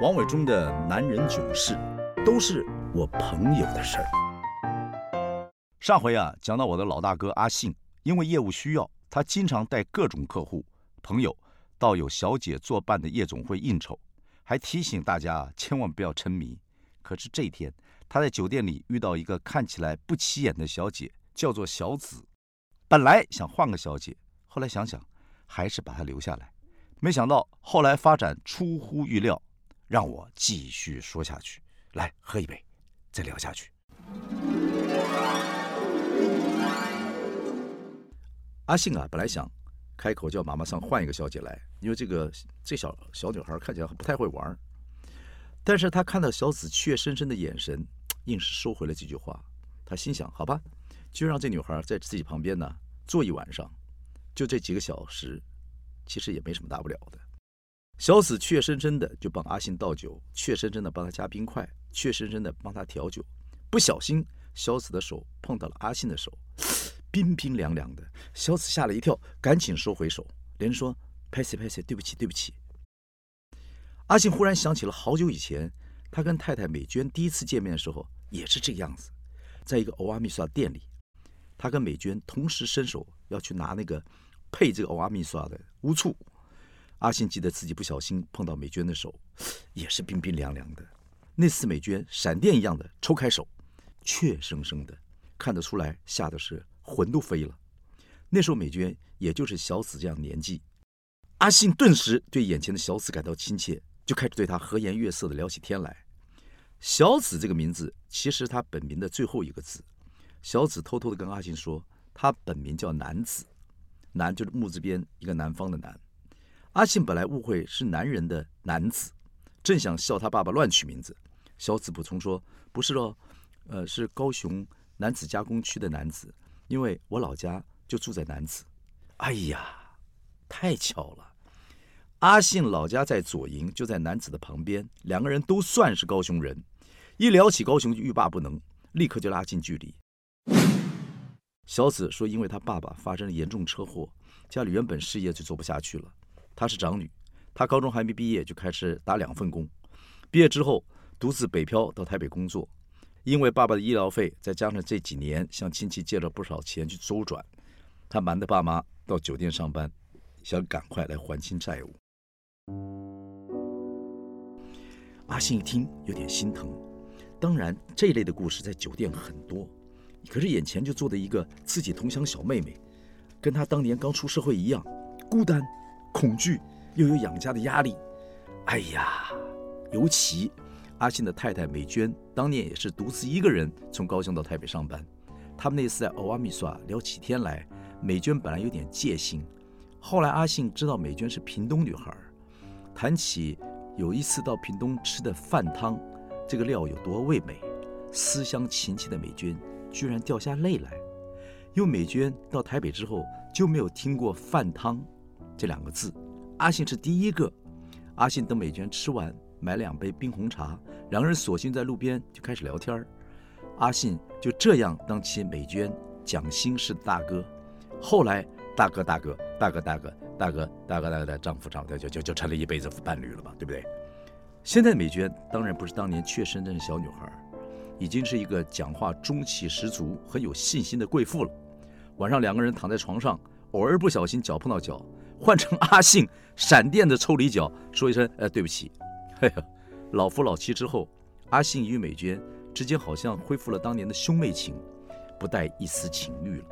王伟忠的男人囧事，都是我朋友的事儿。上回啊，讲到我的老大哥阿信，因为业务需要，他经常带各种客户、朋友到有小姐作伴的夜总会应酬，还提醒大家千万不要沉迷。可是这一天，他在酒店里遇到一个看起来不起眼的小姐，叫做小紫。本来想换个小姐，后来想想，还是把她留下来。没想到后来发展出乎预料。让我继续说下去，来喝一杯，再聊下去。阿信啊，本来想开口叫妈妈桑换一个小姐来，因为这个这小小女孩看起来不太会玩但是他看到小紫怯生生的眼神，硬是收回了这句话。他心想：好吧，就让这女孩在自己旁边呢坐一晚上，就这几个小时，其实也没什么大不了的。小紫怯生生的就帮阿信倒酒，怯生生的帮他加冰块，怯生生的帮他调酒。不小心，小紫的手碰到了阿信的手，冰冰凉凉的。小紫吓了一跳，赶紧收回手，连说：“拍谁拍谁，对不起对不起。”阿信忽然想起了好久以前，他跟太太美娟第一次见面的时候也是这个样子，在一个欧阿米刷店里，他跟美娟同时伸手要去拿那个配这个欧阿米刷的乌醋。阿信记得自己不小心碰到美娟的手，也是冰冰凉凉的。那次美娟闪电一样的抽开手，怯生生的，看得出来吓得是魂都飞了。那时候美娟也就是小紫这样年纪，阿信顿时对眼前的小紫感到亲切，就开始对她和颜悦色的聊起天来。小紫这个名字其实她本名的最后一个字，小紫偷偷的跟阿信说，她本名叫南子，南就是木字边一个南方的南。阿信本来误会是男人的男子，正想笑他爸爸乱取名字。小紫补充说：“不是喽，呃，是高雄男子加工区的男子，因为我老家就住在男子。”哎呀，太巧了！阿信老家在左营，就在男子的旁边，两个人都算是高雄人。一聊起高雄就欲罢不能，立刻就拉近距离。小紫说：“因为他爸爸发生了严重车祸，家里原本事业就做不下去了。”她是长女，她高中还没毕业就开始打两份工，毕业之后独自北漂到台北工作，因为爸爸的医疗费，再加上这几年向亲戚借了不少钱去周转，她瞒着爸妈到酒店上班，想赶快来还清债务。阿信一听有点心疼，当然这一类的故事在酒店很多，可是眼前就坐的一个自己同乡小妹妹，跟她当年刚出社会一样孤单。恐惧，又有养家的压力。哎呀，尤其阿信的太太美娟，当年也是独自一个人从高雄到台北上班。他们那次在欧阿米耍聊起天来，美娟本来有点戒心，后来阿信知道美娟是屏东女孩，谈起有一次到屏东吃的饭汤，这个料有多味美，思乡情切的美娟居然掉下泪来。因为美娟到台北之后就没有听过饭汤。这两个字，阿信是第一个。阿信等美娟吃完，买两杯冰红茶，两个人索性在路边就开始聊天阿信就这样当起美娟讲心事的大哥。后来，大哥大哥大哥大哥大哥大哥大哥的丈夫丈夫就就就成了一辈子伴侣了吧，对不对？现在美娟当然不是当年怯生生的小女孩，已经是一个讲话中气十足、很有信心的贵妇了。晚上两个人躺在床上，偶尔不小心脚碰到脚。换成阿信，闪电的抽离脚，说一声：“呃，对不起。”嘿呀，老夫老妻之后，阿信与美娟之间好像恢复了当年的兄妹情，不带一丝情欲了。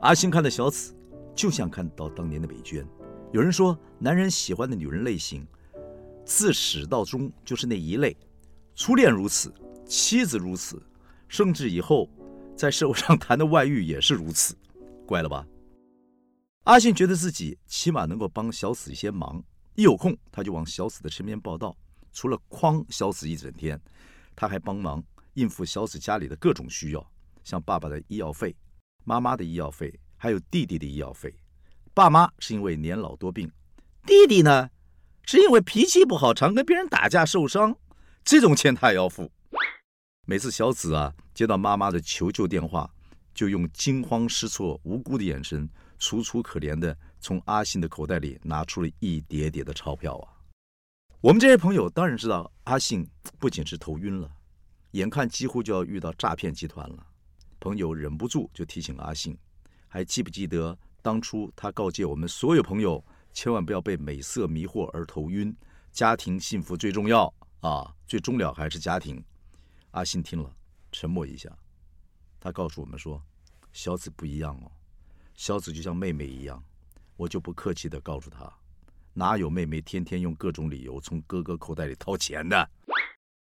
阿信看到小紫，就像看到当年的美娟。有人说，男人喜欢的女人类型，自始到终就是那一类。初恋如此，妻子如此，甚至以后在社会上谈的外遇也是如此。怪了吧？阿信觉得自己起码能够帮小紫一些忙，一有空他就往小紫的身边报道。除了诓小紫一整天，他还帮忙应付小紫家里的各种需要，像爸爸的医药费、妈妈的医药费，还有弟弟的医药费。爸妈是因为年老多病，弟弟呢是因为脾气不好，常跟别人打架受伤，这种钱他也要付。每次小紫啊接到妈妈的求救电话，就用惊慌失措、无辜的眼神。楚楚可怜的从阿信的口袋里拿出了一叠叠的钞票啊！我们这些朋友当然知道，阿信不仅是头晕了，眼看几乎就要遇到诈骗集团了。朋友忍不住就提醒阿信，还记不记得当初他告诫我们所有朋友，千万不要被美色迷惑而头晕，家庭幸福最重要啊，最终了还是家庭。阿信听了，沉默一下，他告诉我们说：“小子不一样哦，小紫就像妹妹一样。”我就不客气地告诉她，哪有妹妹天天用各种理由从哥哥口袋里掏钱的？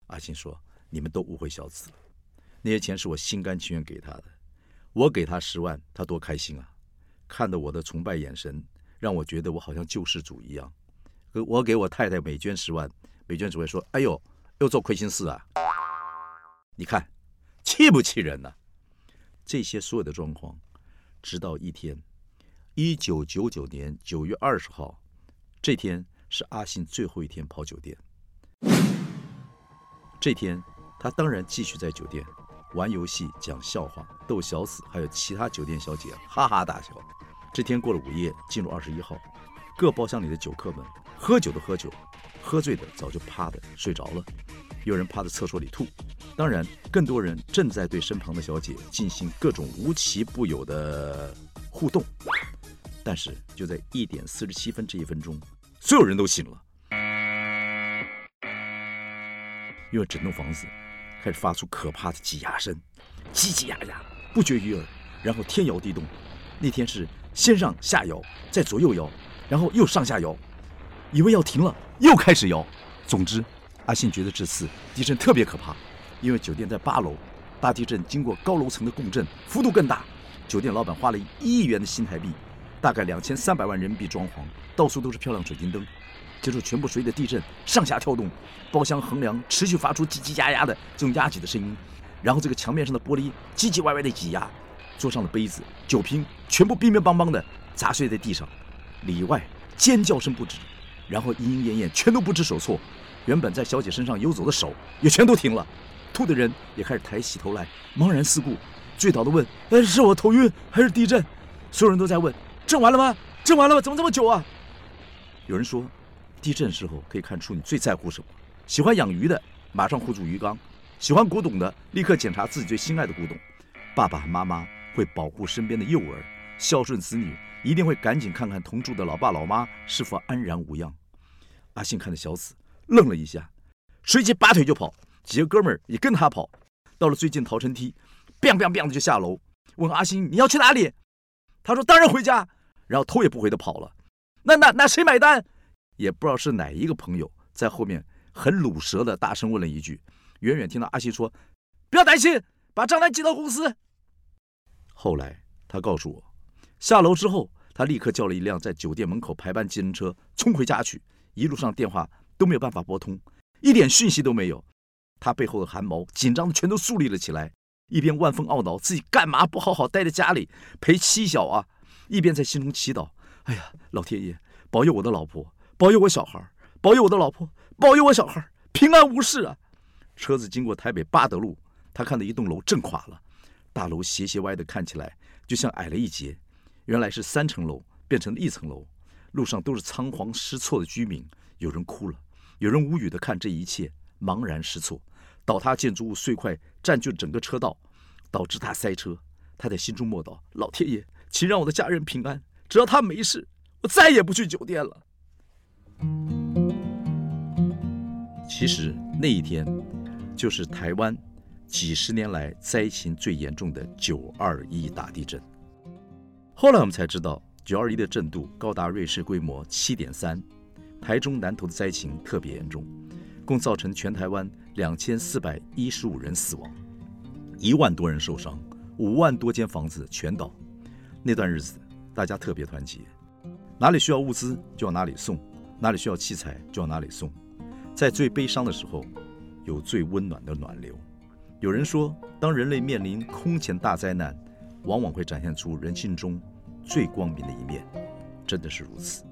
阿信说：“你们都误会小紫了，那些钱是我心甘情愿给她的。我给他十万，他多开心啊！看到我的崇拜眼神，让我觉得我好像救世主一样。我给我太太每捐十万，美娟只会说：‘哎呦，又做亏心事啊！’你看，气不气人呢？这些所有的状况，直到一天。”一九九九年九月二十号，这天是阿信最后一天跑酒店。这天，他当然继续在酒店玩游戏、讲笑话、逗小死，还有其他酒店小姐哈哈大笑。这天过了午夜，进入二十一号，各包厢里的酒客们喝酒的喝酒，喝醉的早就趴的睡着了，有人趴在厕所里吐。当然，更多人正在对身旁的小姐进行各种无奇不有的互动。但是就在一点四十七分这一分钟，所有人都醒了，因为整栋房子开始发出可怕的挤压声，叽叽呀呀不绝于耳，然后天摇地动。那天是先上下摇，再左右摇，然后又上下摇，以为要停了，又开始摇。总之，阿信觉得这次地震特别可怕，因为酒店在八楼，大地震经过高楼层的共振，幅度更大。酒店老板花了一亿元的新台币。大概两千三百万人民币装潢，到处都是漂亮水晶灯，接着全部随着地震上下跳动，包厢横梁持续发出叽叽呀呀的这种压挤的声音，然后这个墙面上的玻璃唧唧歪歪的挤压，桌上的杯子、酒瓶全部乒乒乓乓的砸碎在地上，里外尖叫声不止，然后莺莺燕燕全都不知所措，原本在小姐身上游走的手也全都停了，吐的人也开始抬起头来茫然四顾，醉倒的问：“哎，是我头晕还是地震？”所有人都在问。震完了吗？震完了吗？怎么这么久啊？有人说，地震时候可以看出你最在乎什么。喜欢养鱼的，马上护住鱼缸；喜欢古董的，立刻检查自己最心爱的古董。爸爸妈妈会保护身边的幼儿，孝顺子女一定会赶紧看看同住的老爸老妈是否安然无恙。阿信看着小紫，愣了一下，随即拔腿就跑，几个哥们儿也跟他跑，到了最近逃生梯，biang biang biang 的就下楼，问阿星你要去哪里？他说当然回家。然后头也不回的跑了，那那那谁买单？也不知道是哪一个朋友在后面很鲁舌的大声问了一句。远远听到阿信说：“不要担心，把账单寄到公司。”后来他告诉我，下楼之后，他立刻叫了一辆在酒店门口排班计程车冲回家去，一路上电话都没有办法拨通，一点讯息都没有。他背后的汗毛紧张的全都竖立了起来，一边万分懊恼自己干嘛不好好待在家里陪妻小啊。一边在心中祈祷：“哎呀，老天爷保佑我的老婆，保佑我小孩，保佑我的老婆，保佑我小孩平安无事啊！”车子经过台北八德路，他看到一栋楼震垮了，大楼斜斜歪的，看起来就像矮了一截。原来是三层楼变成了一层楼，路上都是仓皇失措的居民，有人哭了，有人无语的看这一切，茫然失措。倒塌建筑物碎块占据了整个车道，导致他塞车。他在心中默道：“老天爷。”请让我的家人平安，只要他没事，我再也不去酒店了。其实那一天，就是台湾几十年来灾情最严重的九二一大地震。后来我们才知道，九二一的震度高达瑞士规模七点三，台中南投的灾情特别严重，共造成全台湾两千四百一十五人死亡，一万多人受伤，五万多间房子全倒。那段日子，大家特别团结，哪里需要物资就往哪里送，哪里需要器材就往哪里送。在最悲伤的时候，有最温暖的暖流。有人说，当人类面临空前大灾难，往往会展现出人性中最光明的一面。真的是如此。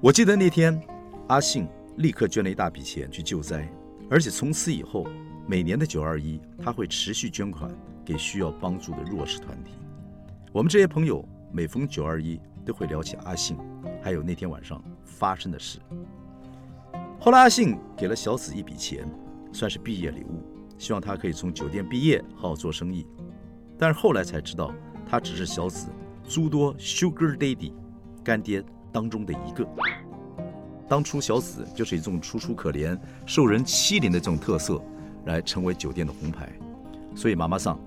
我记得那天，阿信立刻捐了一大笔钱去救灾，而且从此以后，每年的九二一，他会持续捐款给需要帮助的弱势团体。我们这些朋友每逢九二一都会聊起阿信，还有那天晚上发生的事。后来阿信给了小紫一笔钱，算是毕业礼物，希望他可以从酒店毕业，好好做生意。但是后来才知道，他只是小紫诸多 Sugar Daddy 干爹当中的一个。当初小紫就是以这种楚楚可怜、受人欺凌的这种特色，来成为酒店的红牌，所以妈妈桑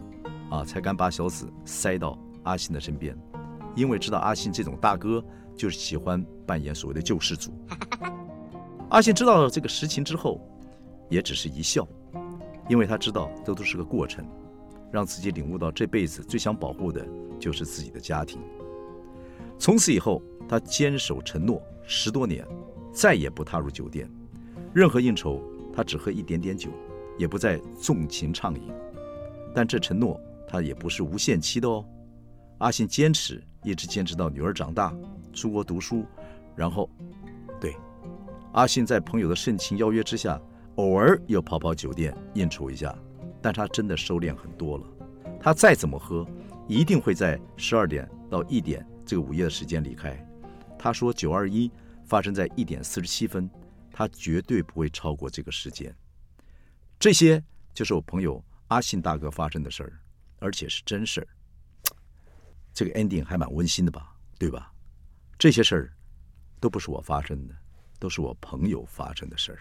啊才敢把小紫塞到阿信的身边，因为知道阿信这种大哥就是喜欢扮演所谓的救世主。阿信知道了这个实情之后，也只是一笑，因为他知道这都是个过程，让自己领悟到这辈子最想保护的就是自己的家庭。从此以后，他坚守承诺十多年。再也不踏入酒店，任何应酬他只喝一点点酒，也不再纵情畅饮。但这承诺他也不是无限期的哦。阿信坚持，一直坚持到女儿长大，出国读书，然后，对，阿信在朋友的盛情邀约之下，偶尔又跑跑酒店应酬一下。但他真的收敛很多了。他再怎么喝，一定会在十二点到一点这个午夜的时间离开。他说九二一。发生在一点四十七分，他绝对不会超过这个时间。这些就是我朋友阿信大哥发生的事儿，而且是真事儿。这个 ending 还蛮温馨的吧，对吧？这些事儿都不是我发生的，都是我朋友发生的事儿。